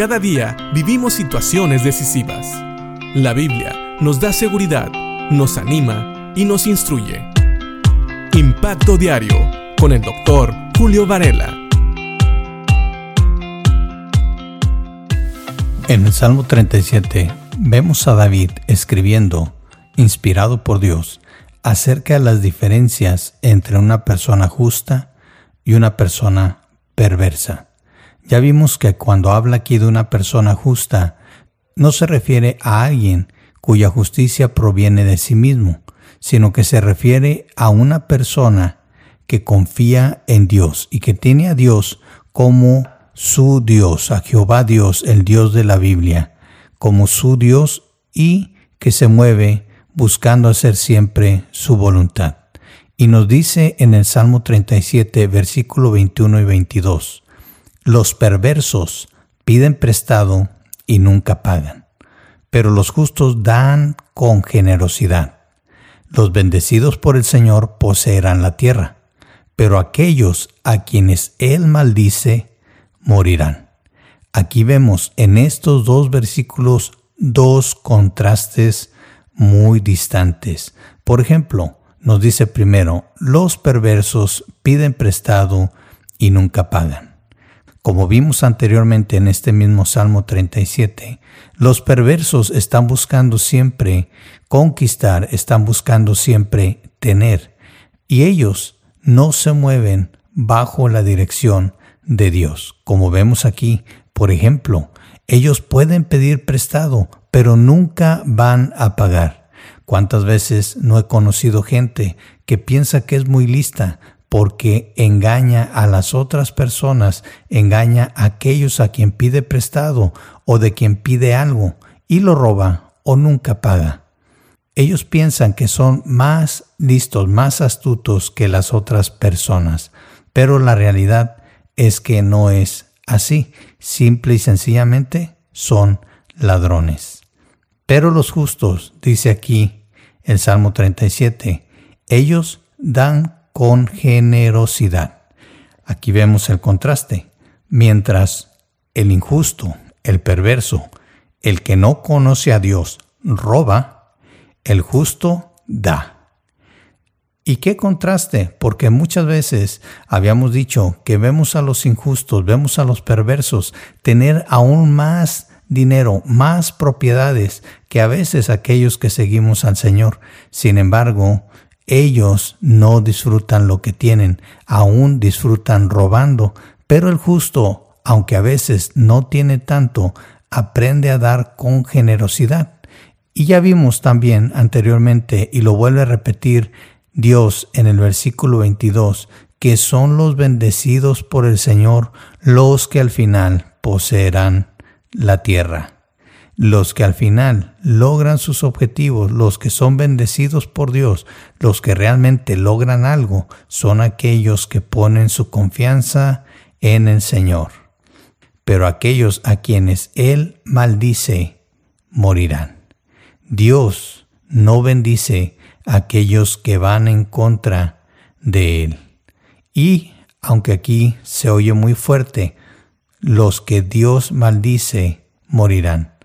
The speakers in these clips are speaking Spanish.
Cada día vivimos situaciones decisivas. La Biblia nos da seguridad, nos anima y nos instruye. Impacto Diario con el doctor Julio Varela. En el Salmo 37 vemos a David escribiendo, inspirado por Dios, acerca de las diferencias entre una persona justa y una persona perversa. Ya vimos que cuando habla aquí de una persona justa, no se refiere a alguien cuya justicia proviene de sí mismo, sino que se refiere a una persona que confía en Dios y que tiene a Dios como su Dios, a Jehová Dios, el Dios de la Biblia, como su Dios y que se mueve buscando hacer siempre su voluntad. Y nos dice en el Salmo 37, versículo 21 y 22, los perversos piden prestado y nunca pagan, pero los justos dan con generosidad. Los bendecidos por el Señor poseerán la tierra, pero aquellos a quienes Él maldice morirán. Aquí vemos en estos dos versículos dos contrastes muy distantes. Por ejemplo, nos dice primero, los perversos piden prestado y nunca pagan. Como vimos anteriormente en este mismo Salmo 37, los perversos están buscando siempre conquistar, están buscando siempre tener, y ellos no se mueven bajo la dirección de Dios. Como vemos aquí, por ejemplo, ellos pueden pedir prestado, pero nunca van a pagar. ¿Cuántas veces no he conocido gente que piensa que es muy lista, porque engaña a las otras personas, engaña a aquellos a quien pide prestado o de quien pide algo y lo roba o nunca paga. Ellos piensan que son más listos, más astutos que las otras personas, pero la realidad es que no es así. Simple y sencillamente son ladrones. Pero los justos, dice aquí el Salmo 37, ellos dan con generosidad. Aquí vemos el contraste. Mientras el injusto, el perverso, el que no conoce a Dios, roba, el justo da. ¿Y qué contraste? Porque muchas veces habíamos dicho que vemos a los injustos, vemos a los perversos tener aún más dinero, más propiedades que a veces aquellos que seguimos al Señor. Sin embargo, ellos no disfrutan lo que tienen, aún disfrutan robando, pero el justo, aunque a veces no tiene tanto, aprende a dar con generosidad. Y ya vimos también anteriormente, y lo vuelve a repetir Dios en el versículo 22, que son los bendecidos por el Señor los que al final poseerán la tierra los que al final logran sus objetivos, los que son bendecidos por Dios, los que realmente logran algo, son aquellos que ponen su confianza en el Señor. Pero aquellos a quienes Él maldice, morirán. Dios no bendice a aquellos que van en contra de Él. Y, aunque aquí se oye muy fuerte, los que Dios maldice, morirán.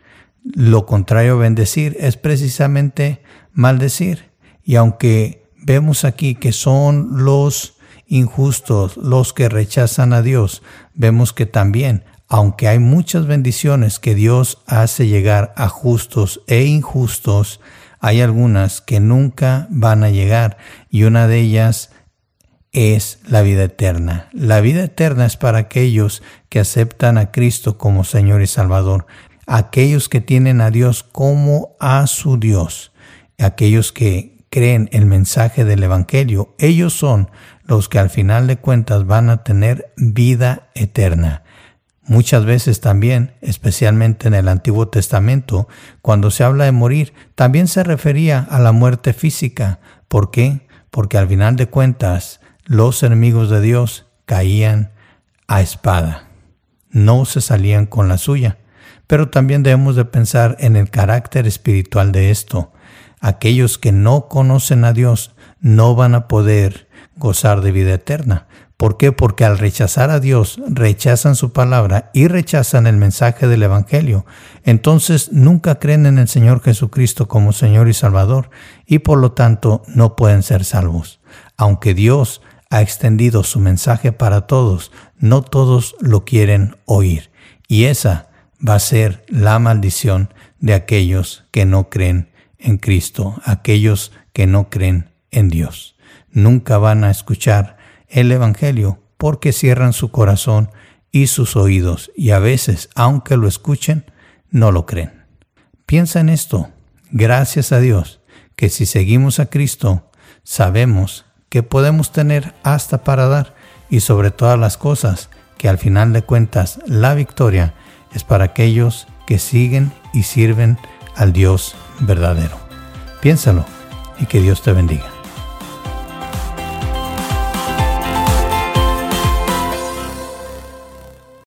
Lo contrario a bendecir es precisamente maldecir. Y aunque vemos aquí que son los injustos los que rechazan a Dios, vemos que también, aunque hay muchas bendiciones que Dios hace llegar a justos e injustos, hay algunas que nunca van a llegar y una de ellas es la vida eterna. La vida eterna es para aquellos que aceptan a Cristo como Señor y Salvador aquellos que tienen a Dios como a su Dios, aquellos que creen el mensaje del Evangelio, ellos son los que al final de cuentas van a tener vida eterna. Muchas veces también, especialmente en el Antiguo Testamento, cuando se habla de morir, también se refería a la muerte física. ¿Por qué? Porque al final de cuentas los enemigos de Dios caían a espada, no se salían con la suya. Pero también debemos de pensar en el carácter espiritual de esto. Aquellos que no conocen a Dios no van a poder gozar de vida eterna, ¿Por qué? Porque al rechazar a Dios, rechazan su palabra y rechazan el mensaje del Evangelio. Entonces nunca creen en el Señor Jesucristo como Señor y Salvador y por lo tanto no pueden ser salvos. Aunque Dios ha extendido su mensaje para todos, no todos lo quieren oír. Y esa va a ser la maldición de aquellos que no creen en Cristo, aquellos que no creen en Dios. Nunca van a escuchar el Evangelio porque cierran su corazón y sus oídos y a veces, aunque lo escuchen, no lo creen. Piensa en esto. Gracias a Dios que si seguimos a Cristo, sabemos que podemos tener hasta para dar y sobre todas las cosas que al final de cuentas la victoria es para aquellos que siguen y sirven al Dios verdadero. Piénsalo y que Dios te bendiga.